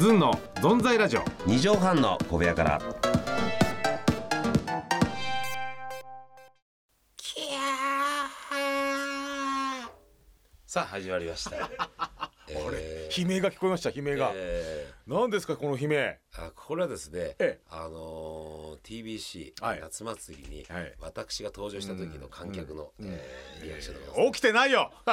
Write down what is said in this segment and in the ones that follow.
ズンのゾンザイラジオ。二畳半の小部屋から。さあ始まりましたえー。悲鳴が聞こえました悲鳴が、え何ですかこの悲鳴。ーあこれはですね、ええ。あのー TBC、はい。夏祭りに、はい。私が登場した時の観客の、えーリアクションでございます起きてないよ。そ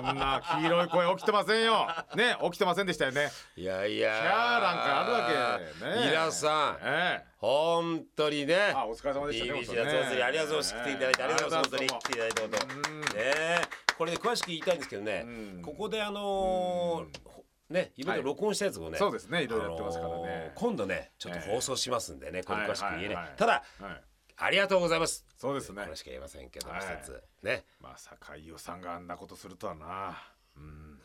んな黄色い声起きてませんよ。ね起きてませんでしたよね。いやいやキャーなんかあるわけね。皆さん。ええ。本当にね。あお疲れ様でしたありがとうございます。来ていただいてありがとうございます。本当にありがとう来ていただいて本当うん。ねえこれで詳しく言いたいんですけどねうん。ここであのねイベント録音したやつをねそうですねいろいろやってますからね。あのー今度ねちょっと放送しますんでねこれ詳しく言えないただはい。ありがとうございます。そうですね。これしか言えませんけどはい一つ。ね。まさか飯尾さんがあんなことするとはな。うん。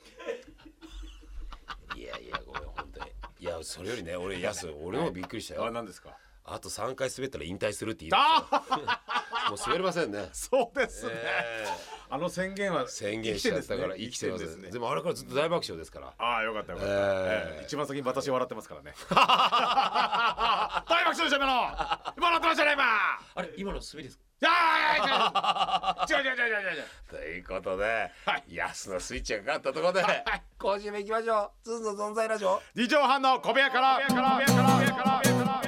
いやいやごめん本当に。いやそれよりね俺やす俺もびっくりしたあよ何ですか？あと3回滑ったら引退するって言いましたよもう滑れませんね。そうですね、えあの宣言はー宣言しちゃったから生きてます生きてるんですね。でもあれからずっと大爆笑ですから。ああよかったよかった、えーええ。一番先に私笑ってますからね。大爆笑でしょ今の。今笑ってましたね今。あれ今の滑りですか？いやいやいや違う違う違う違うということで、はヤスのスイッチがかかったところで、今週も行きましょう。ズンの存在ラジオ。二畳半の小部屋から小部屋から小部屋から小部屋から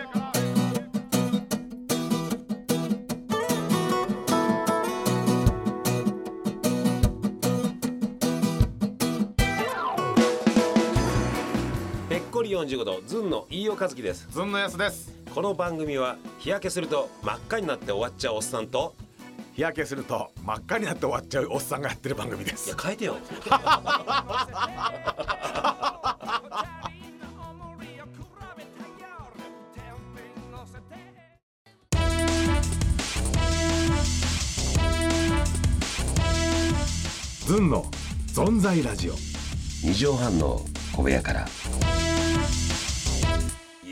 45度、ズンの飯尾和樹です。ずんのやすですこの番組は日焼けすると真っ赤になって終わっちゃうおっさんと、日焼けすると真っ赤になって終わっちゃうおっさんがやってる番組でいやす変えてよ。ずんの存在ラジオ二畳半の小部屋から。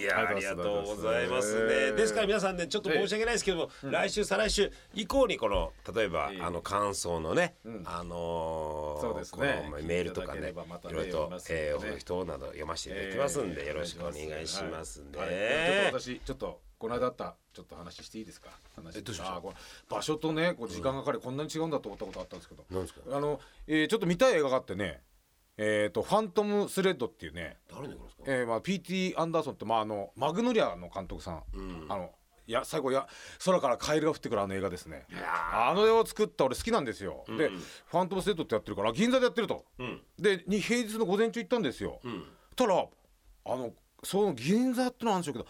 いやあありがととうございいまます。すね。ですから皆さんねちょっと申し訳ないですけども、来週再来週以降にこの例えば、ええ。あの感想のね、ん。あのーそうですね。このメールとかねいろいろとね。えー人など読ませていただきますんで、えーよろしくお願いしますんで、はいはい。ちょっと私ちょっとこの間あったちょっと話していいですか？場所とねこう時間がかかりこんなに違うんだと思ったことあったんですけど、あの、えーちょっと見たい映画があってねえっ、と「ファントム・スレッド」っていうね、誰のですか、えーまあ、P.T. アンダーソンって、まあ、あのマグノリアの監督さん、うん。あのいや最後や空からカエルが降ってくるあの映画ですね。あの映画を作った俺好きなんですよ、で「ファントム・スレッド」ってやってるから銀座でやってると、うん。でに平日の午前中行ったんですよ、うん。たらあのその銀座ってのはあるんでしょうけど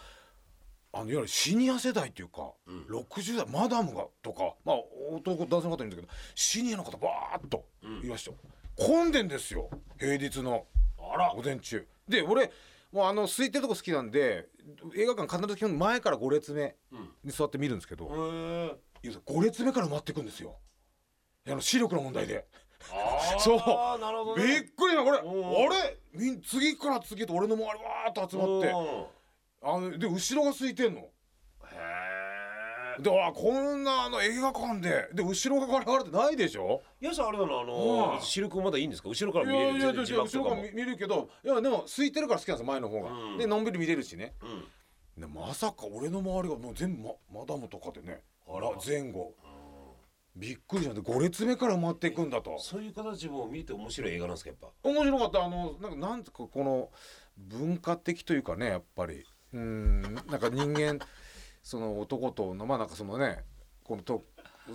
あのいわゆるシニア世代っていうか、60代マダムがとかまあ男男性の方いるんだけどシニアの方バーッといましたよ、混んでんですよ。平日のあら。午前中。で俺もうあの空いてるとこ好きなんで映画館必ず基本前から5列目に座って見るんですけど、へー。いや5列目から待っていくんですよ。あの視力の問題で。そう。なるほどびっねくりなこれ。あうん。れ？次から次へと俺の周りわーっと集まって。あので後ろが空いてんのであこんなあの映画館でで後ろがガラガラってないでしょ？え。やさんあれだなあのうん。視力まだいいんですか？後ろからい見れるやいやいや後ろから見見るけどいやでも空いてるから好きなんですよ前の方が、うん。でのんびり見れるしね。うん。でまさか俺の周りがもう全部ママダムとかでね。あら。ま前後。びっくりした。んで5列目から回っていくんだと。そういう形も見て面白い映画なんですかやっぱ？面白かった。あのなんかなんかこの文化的というかねやっぱり。うんなんか人間その男とのまあなんかそのねこのと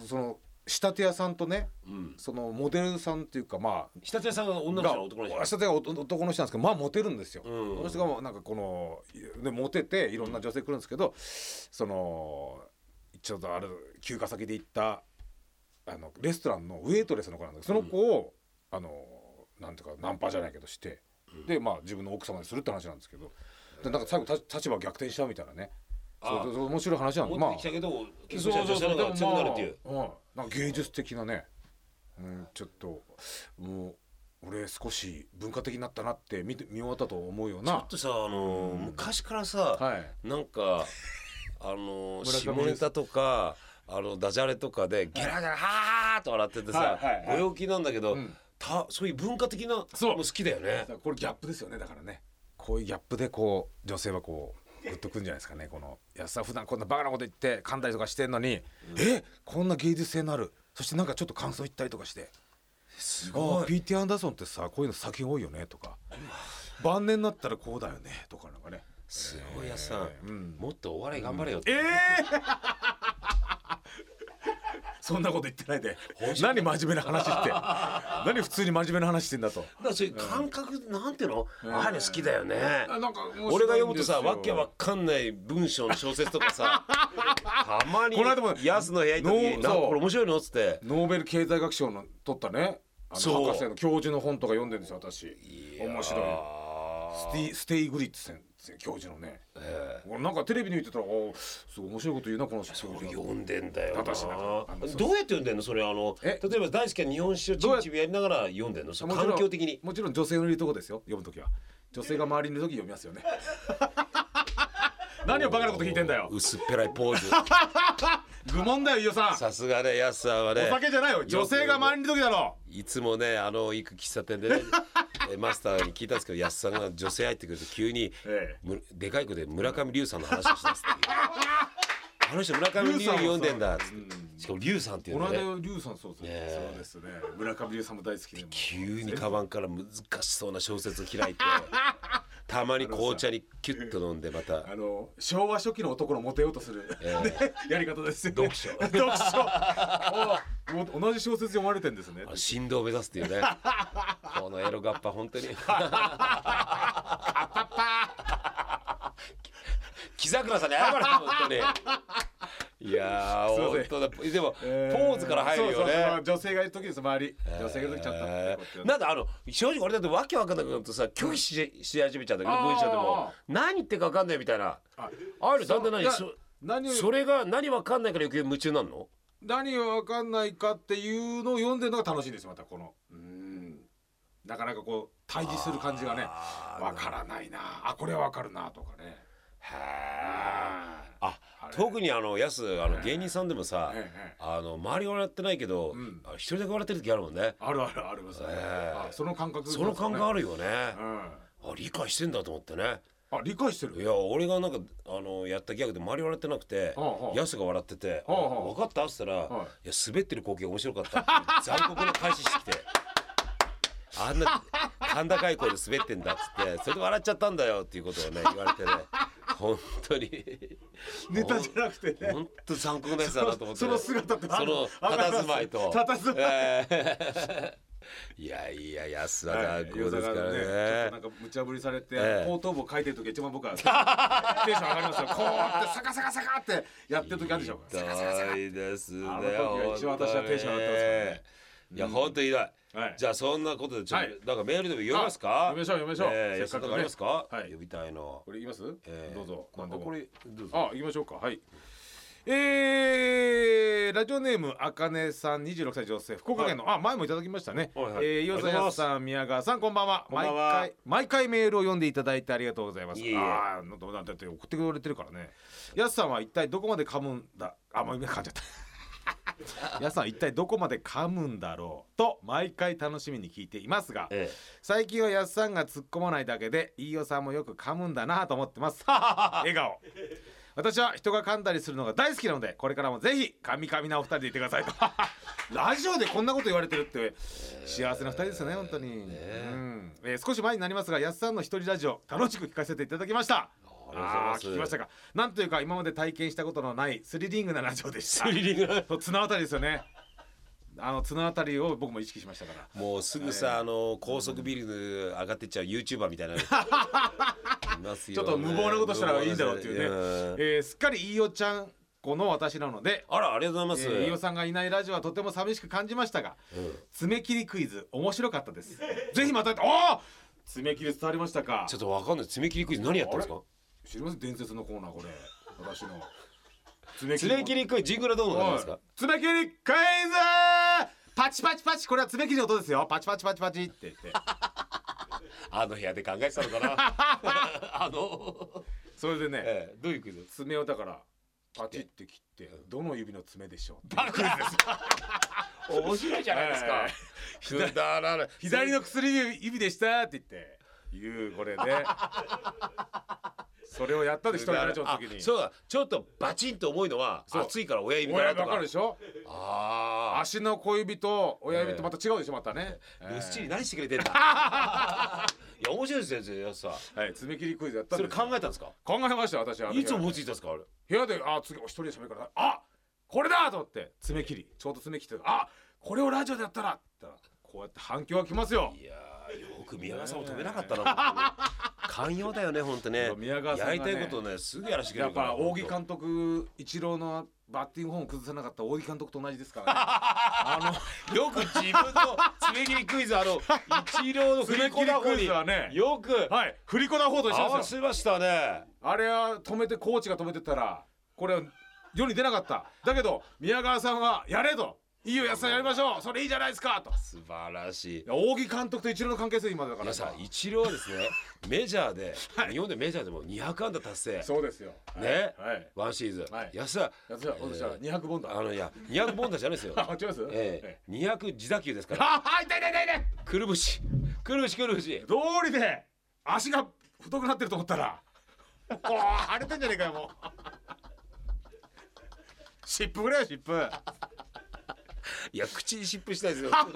その仕立て屋さんとねうん。そのモデルさんっていうかまあ仕立て屋さんが女の人の男の人仕立て屋が男男の人なんですけどまあモテるんですよ。うん。この人がもうなんかこのでモテていろんな女性来るんですけど、そのちょっとある休暇先で行ったあのレストランのウェイトレスの子なんだけどその子を、あのなんていうかナンパじゃないけどして、でまあ自分の奥様にするって話なんですけどでなんか最後た立場逆転しちゃうみたいなねそうあそう面白い話なんで持ってきたけど結そうそうそう。るっていう。でもまあうんなんか芸術的なね、うん、ちょっともう俺少し文化的になったなって見て見終わったと思うような。ちょっとさあのー昔からさはい。なんかあの ー下ネタとかあのダジャレとかでゲラゲラハーッと笑っててさはいはいはい。ご陽気なんだけどん。たそういう文化的なのそう。も好きだよね。これギャップですよねだからね。こういうギャップでこう女性はこうグッとくんじゃないですかねこの。安さ普段こんなバカなこと言って噛んだりとかしてんのに、えこんな芸術性のある？そしてなんかちょっと感想言ったりとかして。す「ああ P.T. アンダーソンってさこういうの作品多いよね」とか「晩年になったらこうだよね」とかなんかね。すごいやつさん、えー。うん。もっとお笑い頑張れよって、ええそんなこと言ってないで。何真面目な話って。何普通に真面目な話してんだと。だからそういう感覚、なんていうの、ああいうの好きだよね、俺が読むとさわけわかんない文章の小説とかさ たまにこの間もヤスの部屋行った時に「なんこれ面白いの?」っつって。ノーベル経済学賞の取ったね。あの博士の教授の本とか読んでるんですよ私。面白い。スティスティグリッツ教授のね、俺なんかテレビに見てたらおすごい面白いこと言うなこの人。読んでんだよどうやって読んでんの？それあのえ？例えば大好きな日本酒をちびちびやりながら読んでんの？そのもちろん環境的に。もちろん女性のいるとこですよ読むときは。女性が周りにいるとき読みますよね。何をバカなこと聞いてんだよ。薄っぺらいポーズ。愚問だよ飯尾さん。さすがねヤスさんはね。お酒じゃないよ。女性が周りにいるときだろ。いつもねあの行く喫茶店でね。え マスターに聞いたんですけど安さんが女性入ってくると急に、ええ。むでかい声で村上龍さんの話をしだすって。いうあの人村上龍読んでんだっつって。しかも龍さんっていうね。間龍さんそうですね。そうですね。村上龍さんも大好きで。急にカバンから難しそうな小説を開いて たまに紅茶にキュッと飲んでまた。あの昭和初期の男のモテようとする、ええ。ねやり方ですよ、ね、読書。読書。お同じ小説読まれてんですね。あ振動を目指すっていうね。このエロガッパ本当に。木桜さんに謝れ本当にいやー 本当だ。でも、えポーズから入るよそうそうそねの女性がいる時です周り女性がいる時ちゃんと、えー。なんだあの正直俺だってわけわかんなくなるとさ拒否しし始めちゃうんだけど文章でも。何言ってるかわかんないみたいな。あある？だんだん何そ何をそれが何わかんないから余計夢中になるの？何が分かんないかっていうのを読んでるのが楽しいんですよまたこの。うん。なかなかこう対峙する感じがねあー分からないな。あこれは分かるなとかねあ特にあのやすあの芸人さんでもさ、ええあの周りが笑ってないけど、ん。あ一人だけ笑ってる時あるもんね。あるあるありますね、その感覚、その感覚あるよね、うん。あ理解してんだと思ってね。あ理解してる。いや俺がなんかあのやったギャグで周り笑ってなくて、やすが笑ってて「はあはあ。分かった?」っつったら、はい。い、や滑ってる光景面白かった」残酷な返しして。きて。あんな甲高い声で滑ってんだっつってそれで笑っちゃったんだよっていうことをね言われてね本当に。ネタじゃなくてね。本当残酷なやつだなと思って、その姿とその佇まいと。佇まい。え えいやいや安田はい。残酷ですからちょっとねなんか無茶ぶりされて、ええ。後頭部を書いてる時一番僕はテンション上がりますよ。こうやってサカサカサカってやってる時あるでしょ。サカサカサカひどいですねあの時が一番私はテンション上がってますからねいや本当にひどい、はい。じゃあそんなことでちょっと、はい。なんかメールでも読みますか？あ読みましょう読みましょう。ええせっかくね。安田ありますか、はい。呼びたいの。これ言います、ええ。どうぞ。こ何でも。これどうぞ。あ行きましょうか。はい。えー、ラジオネームあかねさん26歳女性福岡県の、あ前もいただきましたね、はいはい。えー、岩ありがとうございます佐さん宮川さんこんばんは。こんばんは毎回毎回メールを読んでいただいてありがとうございます。いえいえ。ああどうなんだって送ってくれてるからね。やすさんは一体どこまで噛むんだ？あもう今噛んじゃった やすさんは一体どこまで噛むんだろうと毎回楽しみに聞いていますがえ最近はやすさんが突っ込まないだけで飯尾さんもよく噛むんだなと思ってます。笑顔。私は人が噛んだりするのが大好きなのでこれからもぜひ噛み噛みなお二人でいてくださいと。ラジオでこんなこと言われてるって幸せな二人ですよね本当に、うん。えー少し前になりますがやすさんの一人ラジオ楽しく聞かせていただきましたありがとうございます。ー聞きましたか。なんというか今まで体験したことのないスリリングなラジオでした。スリリング。そう綱渡りですよね。あの綱渡りを僕も意識しましたから。もうすぐさ、あの高速ビル上がってっちゃう YouTuber みたいな。の いますよ、ね、ちょっと無謀なことしたらいいんだろうっていうね、ん。えーすっかり飯尾ちゃん子の私なのであらありがとうございます、えー飯尾さんがいないラジオはとても寂しく感じましたが、爪切りクイズ面白かったです。ぜひまたおー爪切り伝わりましたか。ちょっとわかんない。爪切りクイズ何やったんですか？知りません伝説のコーナーこれ。私の。爪 爪切りクイズジングルはどうの感じですか？爪切りクイズ！パチパチパチこれは爪切りの音ですよ。パチパチパチパチって言って。あの部屋で考えてたのかな？あの、それでね、ええ、どういうクイズ？爪をだからパチって切ってどの指の爪でしょう？バカ面白いじゃないですか、え左の薬指でしたって言って。いうこれでそれをやったで一人ラジオの時に。あそうだ。ちょっとバチンと重いのは熱いから親指か親指わかるでしょ？ああ足の小指と親指ってまた違うでしょまたね、ルー。スチリ何してくれてんだ？いや面白いですよさはい爪切りクイズやったんそれ考えたんですか？考えましたよ私。あのいつ思い部ついたんですかあれ？屋であ次一人で喋るから。あこれだと思って。爪切り。ちょうど爪切ってあこれをラジオでやったら。こうやって反響が来ますよ。いやーよく宮川さんを止めなかったな 寛容だよね本当ね。宮川さんがね。やりたいことをねすぐやらせてくれるからぱ扇監督イチローのバッティングフォーム崩さなかった扇監督と同じですからね。あのよく自分の爪切りクイズあの 一郎の振り爪切りクイ子だ方にズはね。よくはい。振り子な方と一合わせましたね。あれは止めてコーチが止めてたらこれは世に出なかった。だけど宮川さんはやれといいよ安さんやりましょう。それいいじゃないですか。と。素晴らしい。扇監督とイチローの関係性今だから。皆さん一郎はですねメジャーで、日本でメジャーでも200安打達成。そうですよ。ね、はい。ワンシーズン、はい。安田。やつは私は200本だあのいや200本打じゃないですよ。あ違います？ええ。200自打球ですから。ああ痛い痛い痛い痛い。くるぶし。くるぶしくるぶし。道理で足が太くなってると思ったら。おー腫れてんじゃねえかよもう。湿布ぐらいよ湿布いや口に湿布したいですよ。あの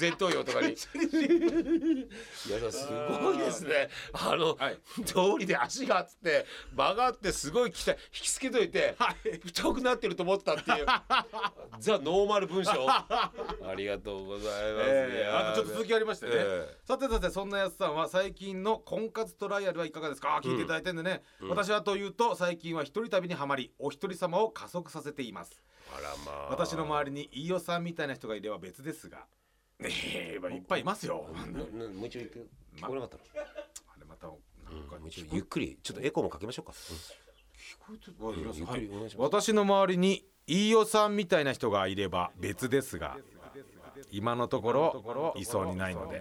前頭葉とかにいやすごいですね。あの、はい。通りで足がつって曲がってすごいきた引きつけといて、はい。太くなってると思ったっていう。ザ・ノーマル文章。ありがとうございます、えー。あとちょっと続きありましてね、えさてさてそんなやつさんは最近の婚活トライアルはいかがですか？あ聞いていただいてんでね、私はというと最近は一人旅にはまりお一人様を加速させていますまあ。私の周りに飯尾さんみたいな人がいれば別ですが。ええいっぱいいますよ。もう一度言って聞こえなかったの、あれまたなんかもう一度ゆっくりちょっとエコーもかけましょうか、聞こえてるうんゆっくりお願いします。私の周りに飯尾さんみたいな人がいれば別ですが今のところいそうにないので。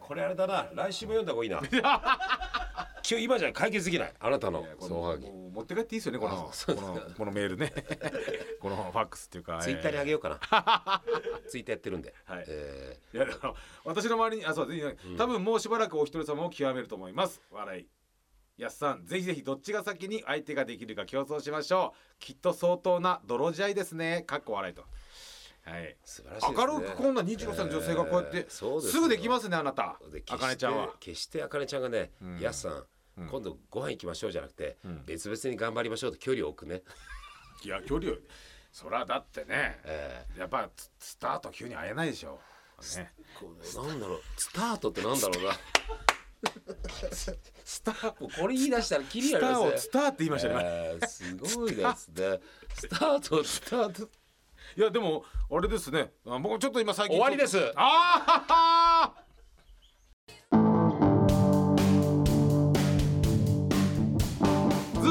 これあれだな。来週も読んだ方がいいな 今日今じゃ解決できない。あなたの。は持って帰っていいですよね。このこのメールね。このファックスっていうかツイッターにあげよようかな。ツイッターやってるんで、はい。えういや私の周りにあそうです多分もうしばらくお一人様を極めると思います。笑い。やすさんぜひぜひどっちが先に相手ができるか競争しましょう。きっと相当な泥仕合ですね。かっこ笑いと。はい。ー素晴らしいね。明るくこんな25歳の女性がこうやってえーすすぐできますねあなた。であかねちゃんは。決してあかねちゃんがね、ん。やすさん今度ご飯行きましょうじゃなくて、ん。別々に頑張りましょうと距離を置くね、いや距離を。そらだってねえやっぱススタート急に会えないでしょ。ね。なんだろう。スタートってなんだろうな。スターこれ言い出したらキリありますね。をスターって言いましたね、えーすごいですね。スタートスタート。いやでもあれですね。あ僕ちょっと今最近終わりです。ああ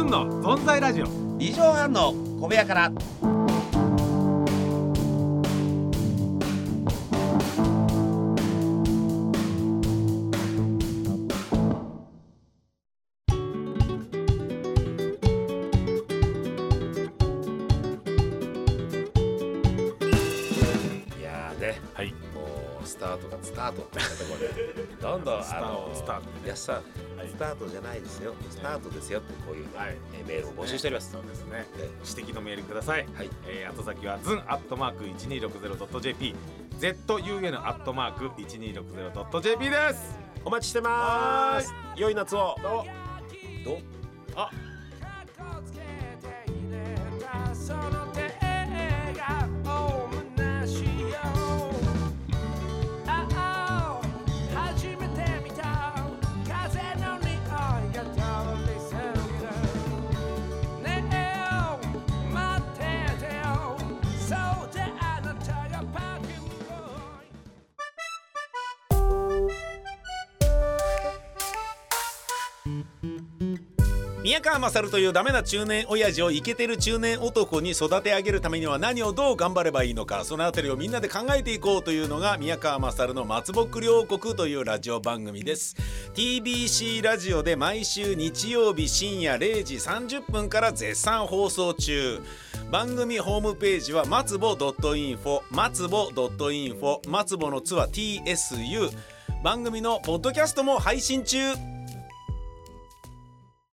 の存在ラジオ。二畳半の小部屋から。いやーね。はい。もうスタートがスタートってところで。どんどんスタートあのスタートね。やすさん、はい。スタートじゃないですよ。スタートですよってこういう、はい。えーメールを募集しております、そうですね。え指摘のメールください。はい。えー、後先はズンアットマーク 1260.jp ZUN アットマーク 1260.jp です。お待ちしてます。良い夏を。どう？どう？あ宮川勝というダメな中年親父をイケてる中年男に育て上げるためには何をどう頑張ればいいのかそのあたりをみんなで考えていこうというのが宮川勝の松ぼっくり王国というラジオ番組です。TBC ラジオで毎週日曜日深夜0時30分から絶賛放送中。番組ホームページは松ぼ .info 松ぼ .info 松ぼの「つ」は TSU 番組のポッドキャストも配信中。